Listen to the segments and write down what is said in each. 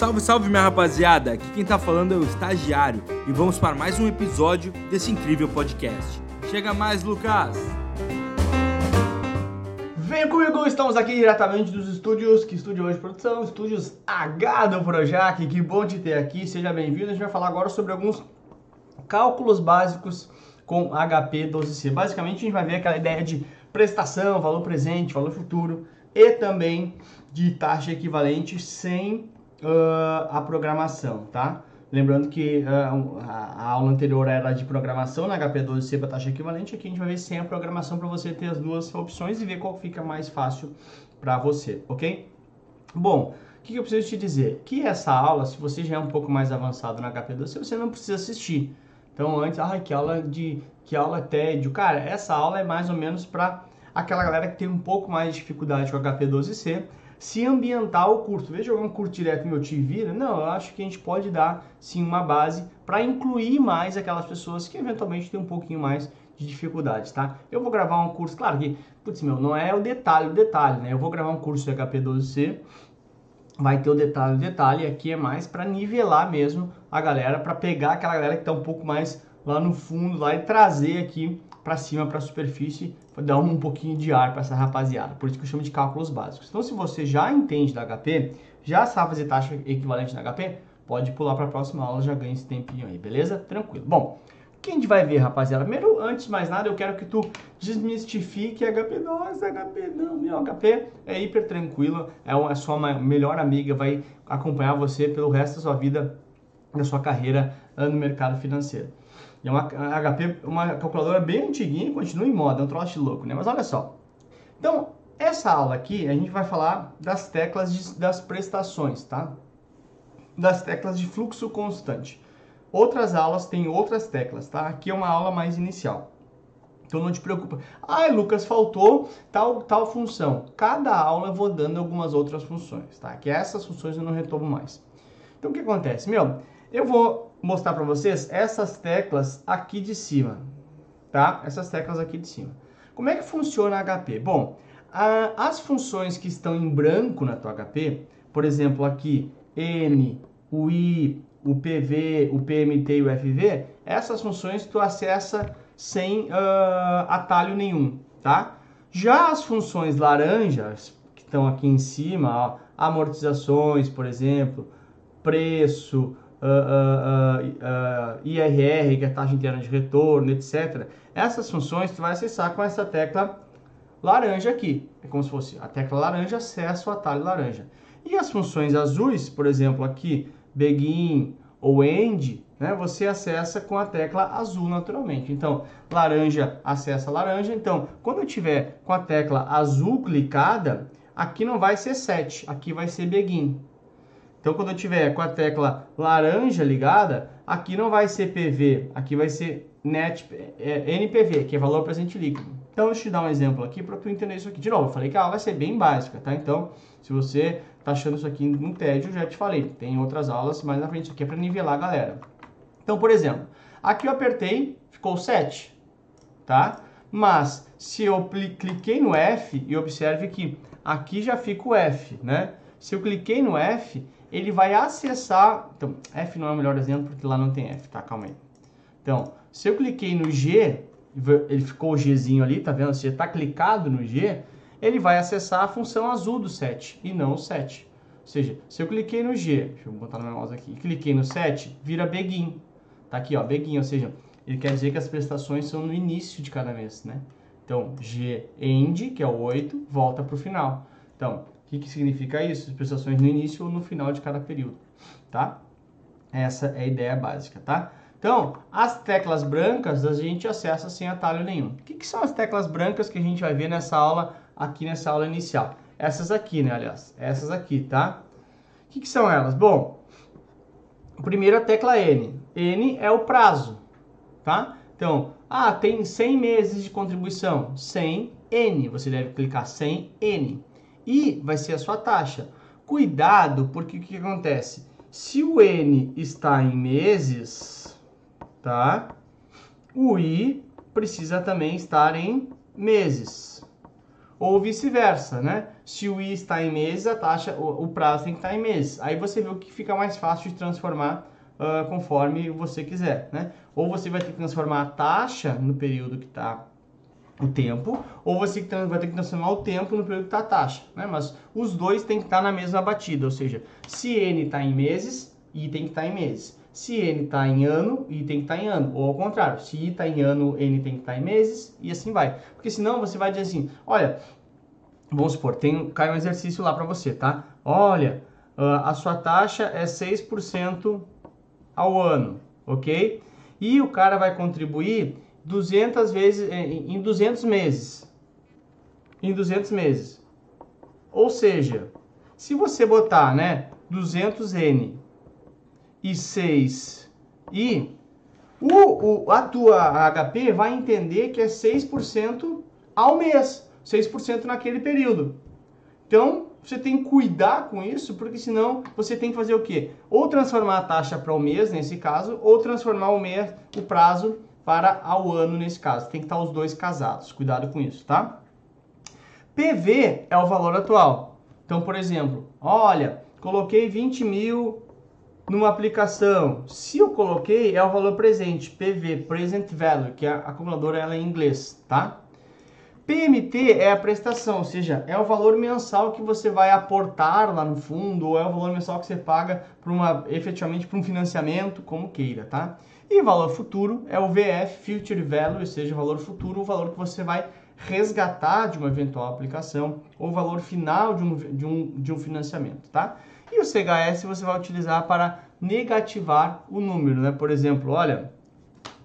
Salve, salve minha rapaziada! Aqui quem tá falando é o Estagiário e vamos para mais um episódio desse incrível podcast. Chega mais, Lucas! Vem comigo, estamos aqui diretamente dos estúdios, que estúdio hoje produção, estúdios H do Projac, que bom te ter aqui, seja bem-vindo. A gente vai falar agora sobre alguns cálculos básicos com HP 12C. Basicamente a gente vai ver aquela ideia de prestação, valor presente, valor futuro e também de taxa equivalente sem uh, a programação, tá? Lembrando que uh, a, aula anterior era de programação na HP12C para taxa equivalente, aqui a gente vai ver sem a programação para você ter as duas opções e ver qual fica mais fácil para você, ok? Bom, o que, que eu preciso te dizer? Que essa aula, se você já é um pouco mais avançado na HP12C, você não precisa assistir. Então, antes, ah, que aula de que aula tédio. Cara, essa aula é mais ou menos para aquela galera que tem um pouco mais de dificuldade com HP12C se ambientar o curso. Veja jogar um curso direto meu te vira? Não, eu acho que a gente pode dar sim uma base para incluir mais aquelas pessoas que eventualmente têm um pouquinho mais de dificuldades, tá? Eu vou gravar um curso, claro que, putz, meu, não é o detalhe, o detalhe, né? Eu vou gravar um curso de HP12C, vai ter o detalhe, o detalhe, aqui é mais para nivelar mesmo a galera, para pegar aquela galera que está um pouco mais lá no fundo lá e trazer aqui para cima, para a superfície, dar um pouquinho de ar para essa rapaziada. Por isso que eu chamo de cálculos básicos. Então, se você já entende da HP, já sabe fazer taxa equivalente na HP, pode pular para a próxima aula, já ganha esse tempinho aí, beleza? Tranquilo. Bom, o que a gente vai ver, rapaziada? Primeiro, antes de mais nada, eu quero que tu desmistifique HP. Nossa, HP não, meu HP é hiper tranquilo, é a sua melhor amiga, vai acompanhar você pelo resto da sua vida, da sua carreira no mercado financeiro. E é uma HP, uma calculadora bem antiguinha, continua em moda, é um troço louco, né? Mas olha só. Então, essa aula aqui, a gente vai falar das teclas de, das prestações, tá? Das teclas de fluxo constante. Outras aulas têm outras teclas, tá? Aqui é uma aula mais inicial. Então não te preocupa. Ai, Lucas, faltou tal, tal função. Cada aula eu vou dando algumas outras funções, tá? Que essas funções eu não retomo mais. Então o que acontece? Meu, eu vou mostrar para vocês essas teclas aqui de cima, tá? Essas teclas aqui de cima. Como é que funciona a HP? Bom, a, as funções que estão em branco na tua HP, por exemplo, aqui N, o I, o PV, o PMT e o FV, essas funções tu acessa sem uh, atalho nenhum, tá? Já as funções laranjas, que estão aqui em cima, ó, amortizações, por exemplo, preço, uh, uh, IRR, que é a taxa interna de retorno, etc. Essas funções tu vai acessar com essa tecla laranja aqui. É como se fosse a tecla laranja, acesso ao atalho laranja. E as funções azuis, por exemplo, aqui, begin ou end, né, você acessa com a tecla azul naturalmente. Então, laranja acessa laranja. Então, quando eu tiver com a tecla azul clicada, aqui não vai ser set, aqui vai ser begin. Então, quando eu tiver com a tecla laranja ligada, aqui não vai ser PV, aqui vai ser net, é, NPV, que é valor presente líquido. Então, deixa eu te dar um exemplo aqui para tu entender isso aqui. De novo, eu falei que a aula vai ser bem básica, tá? Então, se você tá achando isso aqui um tédio, já te falei. Tem outras aulas mais na frente, isso aqui é para nivelar a galera. Então, por exemplo, aqui eu apertei, ficou 7, tá? Mas, se eu cliquei no F, e observe que aqui já fica o F, né? Se eu cliquei no F, ele vai acessar. Então, F não é o melhor exemplo porque lá não tem F, tá? Calma aí. Então, se eu cliquei no G, ele ficou o Gzinho ali, tá vendo? Se está clicado no G, ele vai acessar a função azul do set e não o set. Ou seja, se eu cliquei no G, deixa eu botar no meu mouse aqui, cliquei no set, vira begin. Tá aqui, ó, begin, ou seja, ele quer dizer que as prestações são no início de cada mês, né? Então, G end, que é o 8, volta para o final. Então, que, que significa isso? As prestações no início ou no final de cada período, tá? Essa é a ideia básica, tá? Então, as teclas brancas a gente acessa sem atalho nenhum. O que, que são as teclas brancas que a gente vai ver nessa aula, aqui nessa aula inicial? Essas aqui, né, aliás? Essas aqui, tá? O que, que são elas? Bom, primeiro a tecla N. N é o prazo, tá? Então, ah, tem 100 meses de contribuição. 100 N. Você deve clicar 100 N e vai ser a sua taxa. Cuidado, porque o que acontece? Se o N está em meses, tá? O I precisa também estar em meses. ou vice-versa, né? Se o I está em meses, a taxa, o, o, prazo tem que estar em meses. Aí você vê o que fica mais fácil de transformar uh, conforme você quiser, né? Ou você vai ter que transformar a taxa no período que está o tempo, ou você vai ter que transformar o tempo no período que está a taxa, né? Mas os dois têm que estar na mesma batida, ou seja, se N está em meses, I tem que estar em meses. Se N está em ano, I tem que estar em ano. Ou ao contrário, se I está em ano, N tem que estar em meses, e assim vai. Porque senão você vai dizer assim, olha, vamos supor, tem, cai um exercício lá para você, tá? Olha, a sua taxa é 6% ao ano, ok? E o cara vai contribuir 200 vezes, em 200 meses. Em 200 meses. Ou seja, se você botar, né, 200N e 6 e o, o, a tua HP vai entender que é 6% ao mês, 6% naquele período. Então, você tem que cuidar com isso, porque senão você tem que fazer o quê? Ou transformar a taxa para o mês, nesse caso, ou transformar o mês, o prazo para ao ano, nesse caso. Tem que estar os dois casados. Cuidado com isso, tá? PV é o valor atual. Então, por exemplo, olha, coloquei 20 mil numa aplicação. Se eu coloquei, é o valor presente, PV, Present Value, que a acumuladora ela é em inglês, tá? PMT é a prestação, ou seja, é o valor mensal que você vai aportar lá no fundo, ou é o valor mensal que você paga para uma, efetivamente para um financiamento, como queira, tá? E valor futuro é o VF, Future Value, ou seja, valor futuro, o valor que você vai resgatar de uma eventual aplicação, ou valor final de um, de um, de um financiamento, tá? E o CHS você vai utilizar para negativar o número, né? Por exemplo, olha,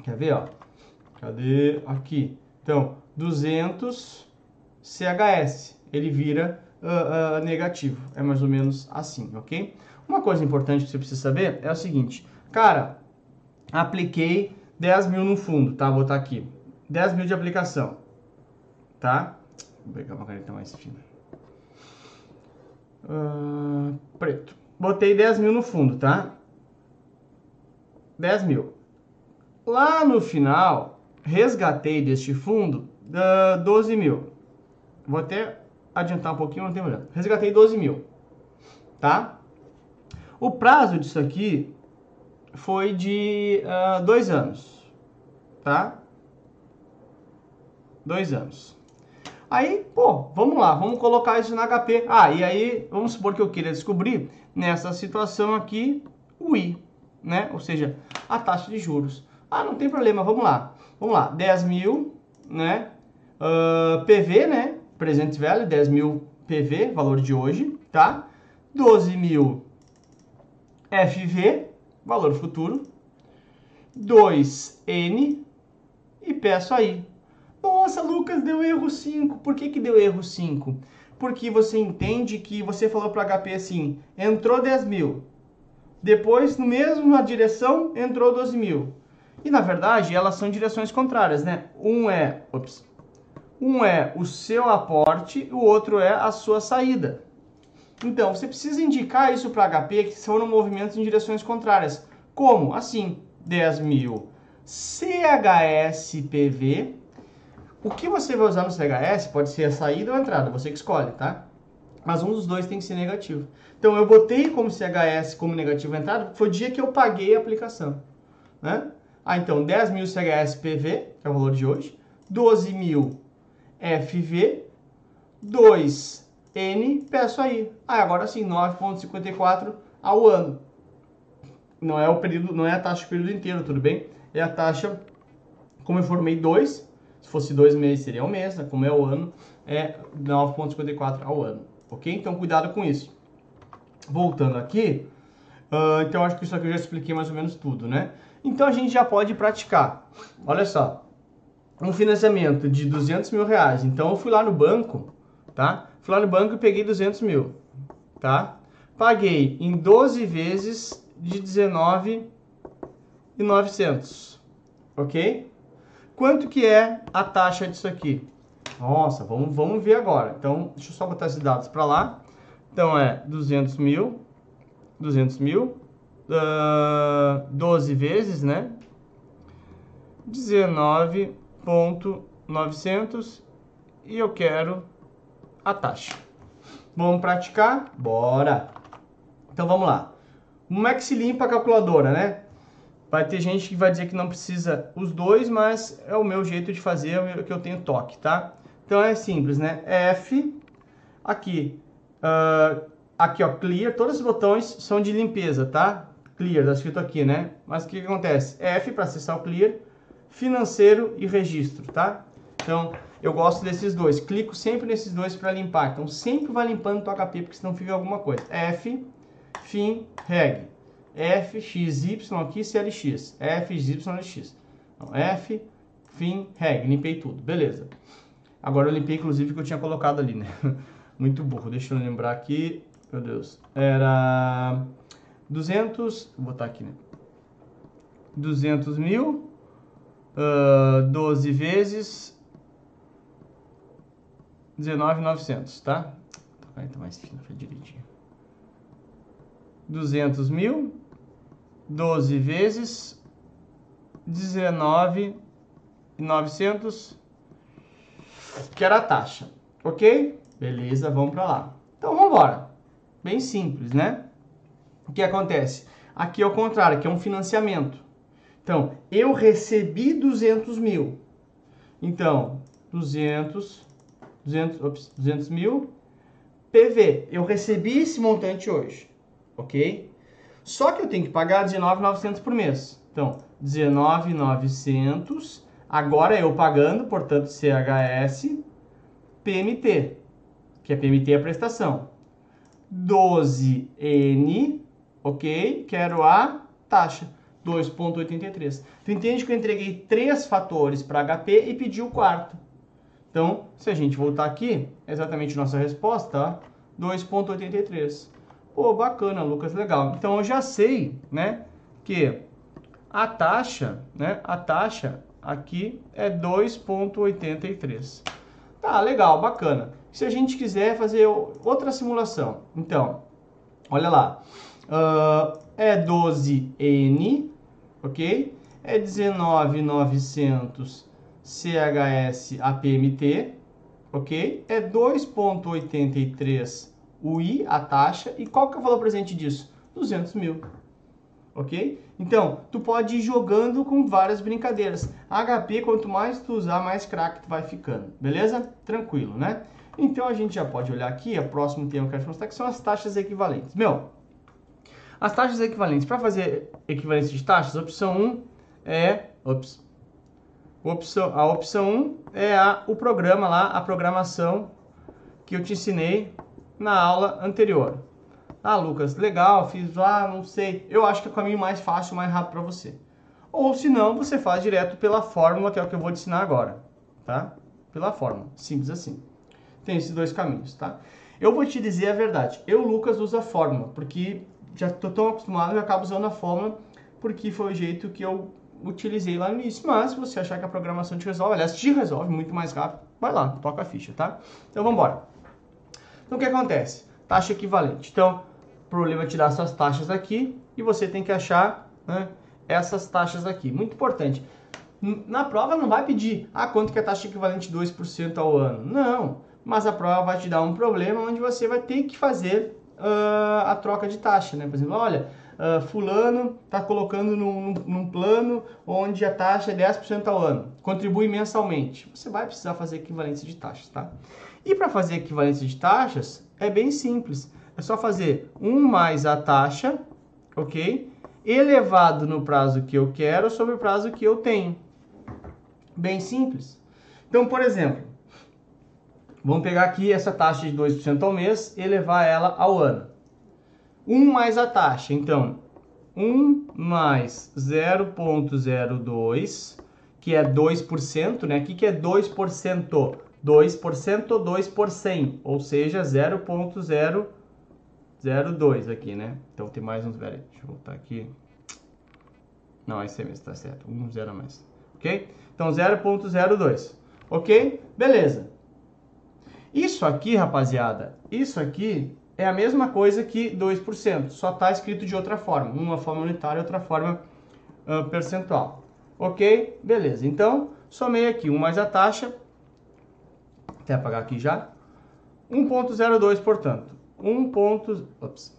quer ver, ó? Cadê? Aqui. Então, 200 CHS, ele vira uh, uh, negativo. É mais ou menos assim, ok? Uma coisa importante que você precisa saber é o seguinte, cara, apliquei 10 mil no fundo, tá? Vou botar aqui, 10 mil de aplicação, tá? Vou pegar uma caneta mais fina. Uh, preto. Botei 10 mil no fundo, tá? 10 mil. Lá no final, resgatei deste fundo uh, 12 mil. Vou até adiantar um pouquinho, não tem problema. Resgatei 12 mil, tá? O prazo disso aqui foi de uh, dois anos, tá? Dois anos. Aí, pô, vamos lá, vamos colocar isso na HP. Ah, e aí, vamos supor que eu queira descobrir nessa situação aqui o I, né? Ou seja, a taxa de juros. Ah, não tem problema, vamos lá. Vamos lá, 10 mil, né? Uh, ah, PV, né? Presente value, 10 mil PV, valor de hoje, tá? 12 mil FV, valor futuro. 2N e peço aí nossa, Lucas, deu erro 5. Por que, que deu erro 5? Porque você entende que você falou para HP assim, entrou 10 mil. Depois, no mesmo na direção, entrou 12 mil. E na verdade, elas são direções contrárias, né? Um é, ops, um é o seu aporte, o outro é a sua saída. Então, você precisa indicar isso para HP que são movimentos em direções contrárias. Como? Assim, 10 mil CHSPV o que você vai usar no CHS pode ser a saída ou a entrada, você que escolhe, tá? Mas um dos dois tem que ser negativo. Então eu botei como CHS como negativo a entrada, foi o dia que eu paguei a aplicação, né? Ah, então 10 mil CHS PV, que é o valor de hoje, 12 mil FV, 2 N, peço aí. Ah, agora sim, 9,54 ao ano. Não é o período, não é a taxa do período inteiro, tudo bem? É a taxa, como eu formei 2, se fosse dois meses, seria um mês, né? como é o ano, é 9,54 ao ano. Ok? Então, cuidado com isso. Voltando aqui, uh, então acho que isso aqui eu já expliquei mais ou menos tudo, né? Então, a gente já pode praticar. Olha só, um financiamento de 200 mil reais. Então, eu fui lá no banco, tá? Fui lá no banco e peguei 200 mil, tá? Paguei em 12 vezes de 19,900, ok? Quanto que é a taxa disso aqui? Nossa, vamos, vamos ver agora. Então, deixa eu só botar esses dados para lá. Então, é 200 mil, 200 mil, uh, 12 vezes, né? 19.900 e eu quero a taxa. Vamos praticar? Bora! Então vamos lá. Como é que se limpa a calculadora, né? Vai ter gente que vai dizer que não precisa os dois, mas é o meu jeito de fazer, é o que eu tenho toque, tá? Então é simples, né? F, aqui, uh, aqui ó, clear, todos os botões são de limpeza, tá? Clear, tá escrito aqui, né? Mas o que, que acontece? F para acessar o clear, financeiro e registro, tá? Então, eu gosto desses dois. Clico sempre nesses dois para limpar. Então, sempre vai limpando o HP, porque senão fica alguma coisa. F, fim, reg. F, X, Y aqui, CLX. F, Y, LX. Então, F, fim, reg. Limpei tudo. Beleza. Agora eu limpei, inclusive, que eu tinha colocado ali, né? Muito burro. Deixa eu lembrar aqui. Meu Deus. Era 200... Vou botar aqui, né? 200 mil. Uh, 12 vezes 19,900, tá? Vai tá mais fino, foi direitinho. 200 mil, 12 vezes 19,900, que era a taxa, ok? Beleza, vamos para lá. Então, vamos embora. Bem simples, né? O que acontece? Aqui é o contrário, aqui é um financiamento. Então, eu recebi 200 mil. Então, 200 200, ops, 200 mil. PV, eu recebi esse montante hoje, ok? Só que eu tenho que pagar 19,900 por mês. Então, 19,900, agora eu pagando, portanto, CHS, PMT, que é PMT a prestação. 12N, ok? Quero a taxa, 2,83. Tu entende que eu entreguei três fatores para HP e pedi o quarto. Então, se a gente voltar aqui, é exatamente nossa resposta, 2.83. Pô, bacana, Lucas, legal. Então eu já sei, né, que a taxa, né, a taxa aqui é 2.83. Tá, legal, bacana. Se a gente quiser fazer outra simulação, então, olha lá, uh, é 12N, ok? É 19,900 CHS APMT, ok? É 2,83 UI a taxa. E qual que é o valor presente disso? 200 mil, ok? Então, tu pode ir jogando com várias brincadeiras. HP, quanto mais tu usar, mais craque tu vai ficando, beleza? Tranquilo, né? Então, a gente já pode olhar aqui, o próximo tema que eu quero mostrar, que são as taxas equivalentes. Meu, as taxas equivalentes, para fazer equivalência de taxas, opção 1 é... Ops, Opção, a opção 1 é a, o programa lá, a programação que eu te ensinei na aula anterior. Ah, Lucas, legal, fiz lá, não sei. Eu acho que é o caminho mais fácil, mais rápido para você. Ou se não, você faz direto pela fórmula, que é o que eu vou te ensinar agora, tá? Pela fórmula, simples assim. Tem esses dois caminhos, tá? Eu vou te dizer a verdade. Eu, Lucas, uso a fórmula, porque já estou tão acostumado eu acabo usando a fórmula, porque foi o jeito que eu utilizei lá no início, mas se você achar que a programação te resolve, aliás, te resolve muito mais rápido, vai lá, toca a ficha, tá? Então vamos embora. Então o que acontece? Taxa equivalente. Então, o problema é tirar essas taxas aqui e você tem que achar né, essas taxas aqui. Muito importante. Na prova não vai pedir, ah, quanto que é a taxa equivalente 2% ao ano. Não, mas a prova vai te dar um problema onde você vai ter que fazer uh, a troca de taxa, né? Por exemplo, olha, uh, fulano está colocando num, num, plano onde a taxa é 10% ao ano, contribui mensalmente. Você vai precisar fazer equivalência de taxas, tá? E para fazer equivalência de taxas, é bem simples. É só fazer 1 mais a taxa, ok? Elevado no prazo que eu quero sobre o prazo que eu tenho. Bem simples. Então, por exemplo, vamos pegar aqui essa taxa de 2% ao mês e elevar ela ao ano. 1 mais a taxa. Então, 1 mais 0,02, que é 2%, né? O que, que é 2%? 2% 2 por 100, ou seja, 0,002 aqui, né? Então tem mais uns, velho. Deixa eu voltar aqui. Não, esse é mesmo, tá certo. 1, 0 a mais. Ok? Então 0,02. Ok? Beleza. Isso aqui, rapaziada, isso aqui é a mesma coisa que 2%, só está escrito de outra forma, uma forma unitária outra forma uh, percentual. Ok? Beleza. Então, somei aqui 1 mais a taxa, até apagar aqui já, 1.02, portanto. 1. Ops.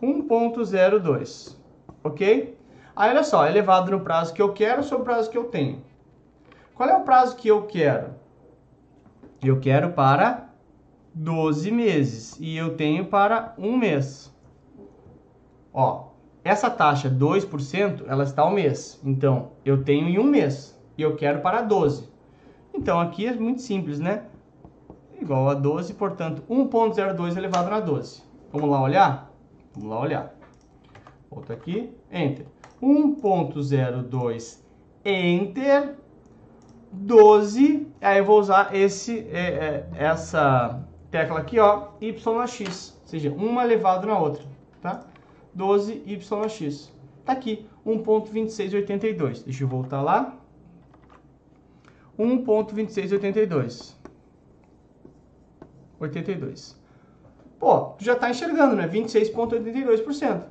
1.02, ok? Aí, olha só, elevado no prazo que eu quero sobre o prazo que eu tenho. Qual é o prazo que eu quero? Eu quero para 12 meses e eu tenho para um mês. Ó, essa taxa 2%, ela está ao mês. Então, eu tenho em um mês e eu quero para 12. Então, aqui é muito simples, né? Igual a 12, portanto, 1.02 elevado na 12. Vamos lá olhar? Vamos lá olhar. Volta aqui, Enter. 1.02 Enter 12. Aí eu vou usar esse, é, é, essa tecla aqui, ó, YX. Ou seja, uma elevado na outra, tá? 12YX. Tá aqui, 1.2682. Deixa eu voltar lá. 1.2682. 82. Pô, já tá enxergando, né? 26.82%.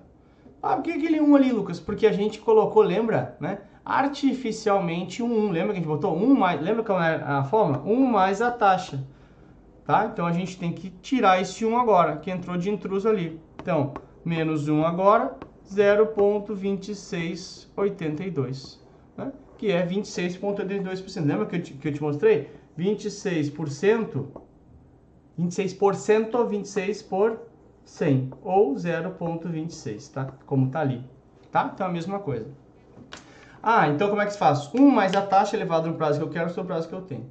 Ah, por que aquele 1 ali, Lucas? Porque a gente colocou, lembra, né? Artificialmente um 1. Lembra que a gente botou 1 mais... Lembra qual é a forma? 1 mais a taxa. Tá? Então, a gente tem que tirar esse 1 agora, que entrou de intruso ali. Então, menos 1 agora, 0,2682, né? que é 26,82%. Lembra que eu, te, que eu te mostrei? 26%, 26% ou 26 por 100, ou 0,26, tá? Como tá ali, tá? Então é a mesma coisa. Ah, então como é que se faz? 1 mais a taxa elevada no prazo que eu quero sobre o prazo que eu tenho.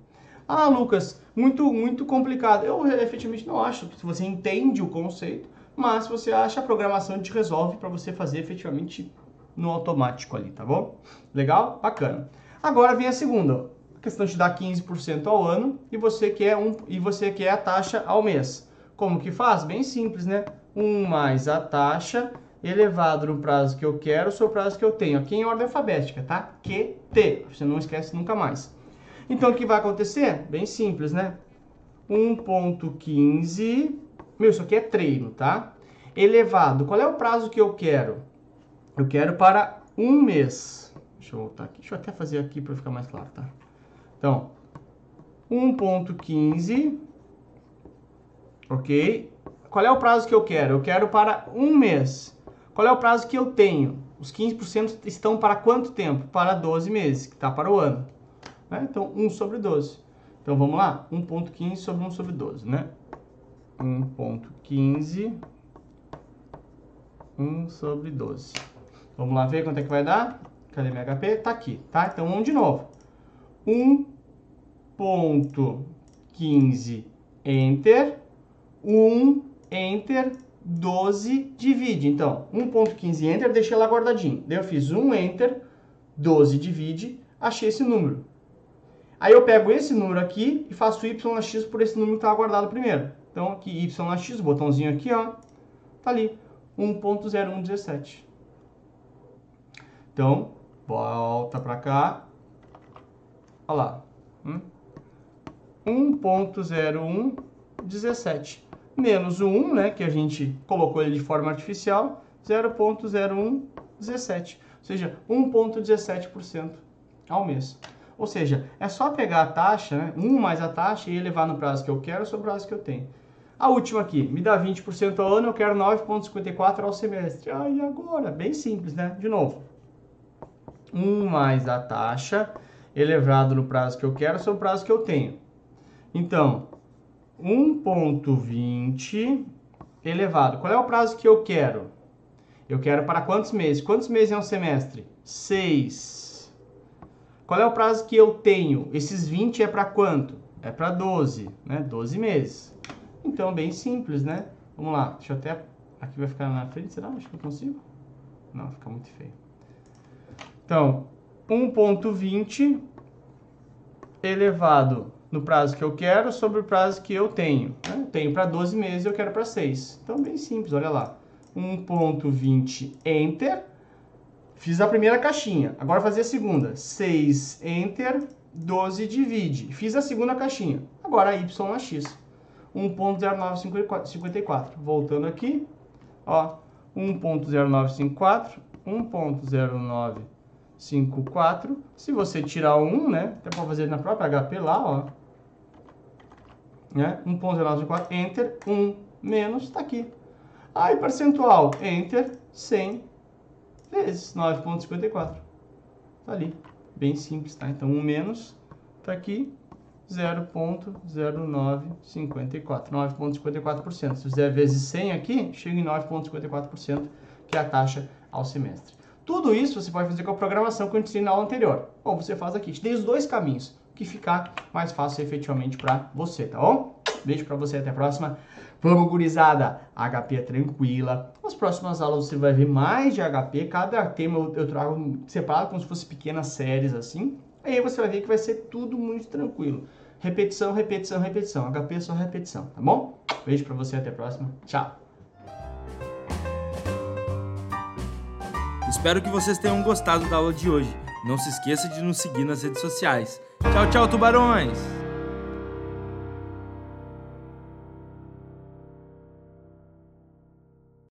Ah, Lucas, muito, muito complicado. Eu efetivamente não acho. Se você entende o conceito, mas se você acha, a programação te resolve para você fazer efetivamente no automático ali, tá bom? Legal? Bacana. Agora vem a segunda, a questão de dar 15% ao ano e você quer um e você quer a taxa ao mês. Como que faz? Bem simples, né? 1 mais a taxa elevado no prazo que eu quero sobre o prazo que eu tenho. Aqui em ordem alfabética, tá? QT. Você não esquece nunca mais. Então, o que vai acontecer? Bem simples, né? 1.15 meu, isso aqui é treino, tá? Elevado. Qual é o prazo que eu quero? Eu quero para um mês. Deixa eu voltar aqui. Deixa eu até fazer aqui para ficar mais claro, tá? Então, 1.15. Ok? Qual é o prazo que eu quero? Eu quero para um mês. Qual é o prazo que eu tenho? Os 15% estão para quanto tempo? Para 12 meses, que está para o ano. Né? Então, 1 sobre 12. Então, vamos lá? 1.15 sobre 1 sobre 12, né? 1.15 1 sobre 12. Vamos lá ver quanto é que vai dar? Cadê meu HP? Tá aqui, tá? Então vamos de novo. 1.15 Enter 1 Enter 12 divide. Então, 1.15 Enter, deixei lá guardadinho. Daí eu fiz 1 Enter 12 divide, achei esse número. Aí eu pego esse número aqui e faço y na x por esse número que estava guardado primeiro. Então, aqui y na x, botãozinho aqui, ó, tá ali, 1.0117. Então, volta para cá. Olha lá. Hum? 1.0117 menos o 1, né, que a gente colocou ele de forma artificial, 0.0117, ou seja, 1.17% ao mês. Ou seja, é só pegar a taxa, né, 1 mais a taxa e elevar no prazo que eu quero sobre o prazo que eu tenho. A última aqui, me dá 20% ao ano, eu quero 9,54 ao semestre. Ah, e agora? Bem simples, né? De novo. 1 mais a taxa elevado no prazo que eu quero sobre o prazo que eu tenho. Então, 1,20 elevado. Qual é o prazo que eu quero? Eu quero para quantos meses? Quantos meses é um semestre? 6. Qual é o prazo que eu tenho? Esses 20 é para quanto? É para 12, né? 12 meses. Então, bem simples, né? Vamos lá, deixa eu até... Aqui vai ficar na frente, será? Acho que eu consigo. Não, fica muito feio. Então, 1.20 elevado no prazo que eu quero sobre o prazo que eu tenho. Né? Tenho para 12 meses, eu quero para 6. Então, bem simples, olha lá. 1.20 Enter. Fiz a primeira caixinha. Agora fazer a segunda. 6 Enter, 12 divide. Fiz a segunda caixinha. Agora Y na X. 1.0954. Voltando aqui, ó, 1.0954, 1.0954. Se você tirar o 1, né, até pode fazer na própria HP lá, ó. Né? 1.0954, enter, 1 menos, está aqui. Aí, percentual, enter, 100 vezes 9.54. Tá ali, bem simples, tá? Então, 1 menos, tá aqui, 0.0954, 9.54%. Se fizer vezes 100 aqui, chega em 9.54%, que é a taxa ao semestre. Tudo isso você pode fazer com a programação que eu ensinei na aula anterior. Ou você faz aqui. Te dei os dois caminhos, que ficar mais fácil efetivamente para você, tá bom? Beijo para você, até a próxima. Vamos, gurizada! HP é tranquila. Nas próximas aulas você vai ver mais de HP. Cada tema eu, trago separado, como se fosse pequenas séries assim. Aí você vai ver que vai ser tudo muito tranquilo. Repetição, repetição, repetição. HP é só repetição, tá bom? Beijo pra você, até a próxima. Tchau! Espero que vocês tenham gostado da aula de hoje. Não se esqueça de nos seguir nas redes sociais. Tchau, tchau, tubarões!